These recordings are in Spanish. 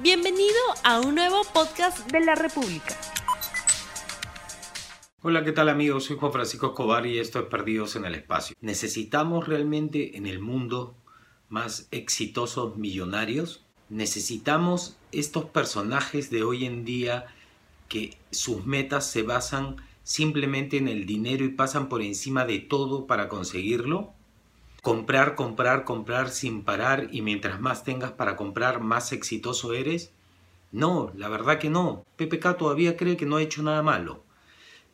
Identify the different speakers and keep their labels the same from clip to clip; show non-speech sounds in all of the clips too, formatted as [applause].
Speaker 1: Bienvenido a un nuevo podcast de la República.
Speaker 2: Hola, ¿qué tal amigos? Soy Juan Francisco Escobar y esto es Perdidos en el Espacio. ¿Necesitamos realmente en el mundo más exitosos millonarios? ¿Necesitamos estos personajes de hoy en día que sus metas se basan simplemente en el dinero y pasan por encima de todo para conseguirlo? Comprar, comprar, comprar sin parar y mientras más tengas para comprar, más exitoso eres? No, la verdad que no. PPK todavía cree que no ha hecho nada malo.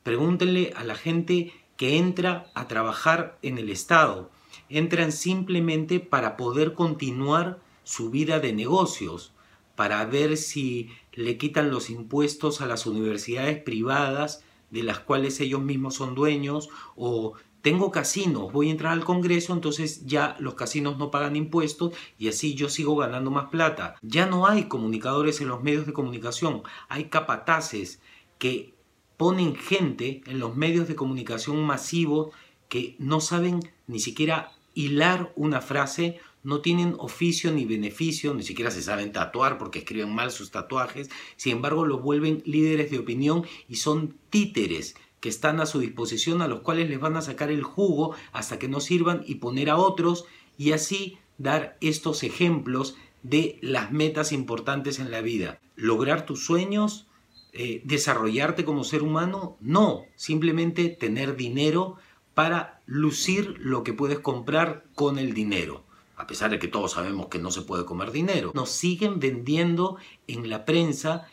Speaker 2: Pregúntenle a la gente que entra a trabajar en el Estado. Entran simplemente para poder continuar su vida de negocios, para ver si le quitan los impuestos a las universidades privadas de las cuales ellos mismos son dueños o tengo casinos, voy a entrar al Congreso, entonces ya los casinos no pagan impuestos y así yo sigo ganando más plata. Ya no hay comunicadores en los medios de comunicación, hay capataces que ponen gente en los medios de comunicación masivos que no saben ni siquiera hilar una frase, no tienen oficio ni beneficio, ni siquiera se saben tatuar porque escriben mal sus tatuajes, sin embargo los vuelven líderes de opinión y son títeres que están a su disposición, a los cuales les van a sacar el jugo hasta que no sirvan y poner a otros y así dar estos ejemplos de las metas importantes en la vida. Lograr tus sueños, eh, desarrollarte como ser humano, no, simplemente tener dinero para lucir lo que puedes comprar con el dinero. A pesar de que todos sabemos que no se puede comer dinero. Nos siguen vendiendo en la prensa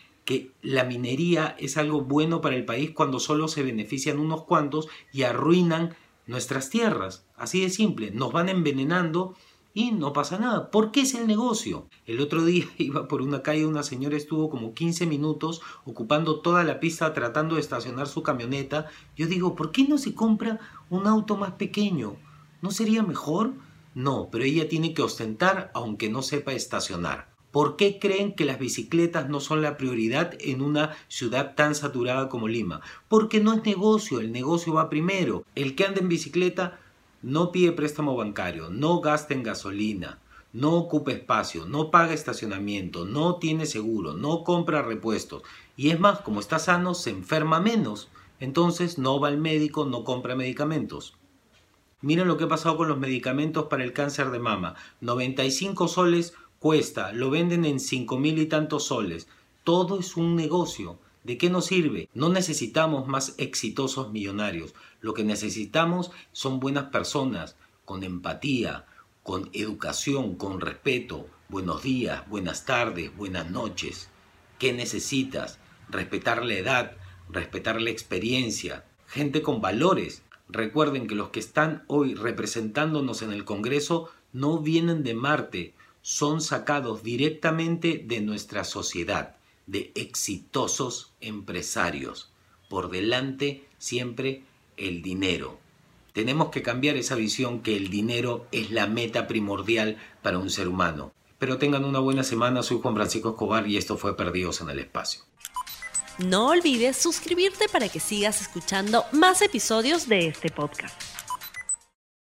Speaker 2: la minería es algo bueno para el país cuando solo se benefician unos cuantos y arruinan nuestras tierras. Así de simple, nos van envenenando y no pasa nada, ¿Por qué es el negocio. El otro día [laughs] iba por una calle, una señora estuvo como 15 minutos ocupando toda la pista tratando de estacionar su camioneta. Yo digo, ¿por qué no se compra un auto más pequeño? ¿No sería mejor? No, pero ella tiene que ostentar aunque no sepa estacionar. ¿Por qué creen que las bicicletas no son la prioridad en una ciudad tan saturada como Lima? Porque no es negocio, el negocio va primero. El que anda en bicicleta no pide préstamo bancario, no gasta en gasolina, no ocupa espacio, no paga estacionamiento, no tiene seguro, no compra repuestos. Y es más, como está sano, se enferma menos. Entonces no va al médico, no compra medicamentos. Miren lo que ha pasado con los medicamentos para el cáncer de mama. 95 soles cuesta, lo venden en cinco mil y tantos soles. Todo es un negocio. ¿De qué nos sirve? No necesitamos más exitosos millonarios. Lo que necesitamos son buenas personas, con empatía, con educación, con respeto. Buenos días, buenas tardes, buenas noches. ¿Qué necesitas? Respetar la edad, respetar la experiencia. Gente con valores. Recuerden que los que están hoy representándonos en el Congreso no vienen de Marte, son sacados directamente de nuestra sociedad, de exitosos empresarios. Por delante siempre el dinero. Tenemos que cambiar esa visión que el dinero es la meta primordial para un ser humano. Pero tengan una buena semana, soy Juan Francisco Escobar y esto fue Perdidos en el Espacio.
Speaker 1: No olvides suscribirte para que sigas escuchando más episodios de este podcast.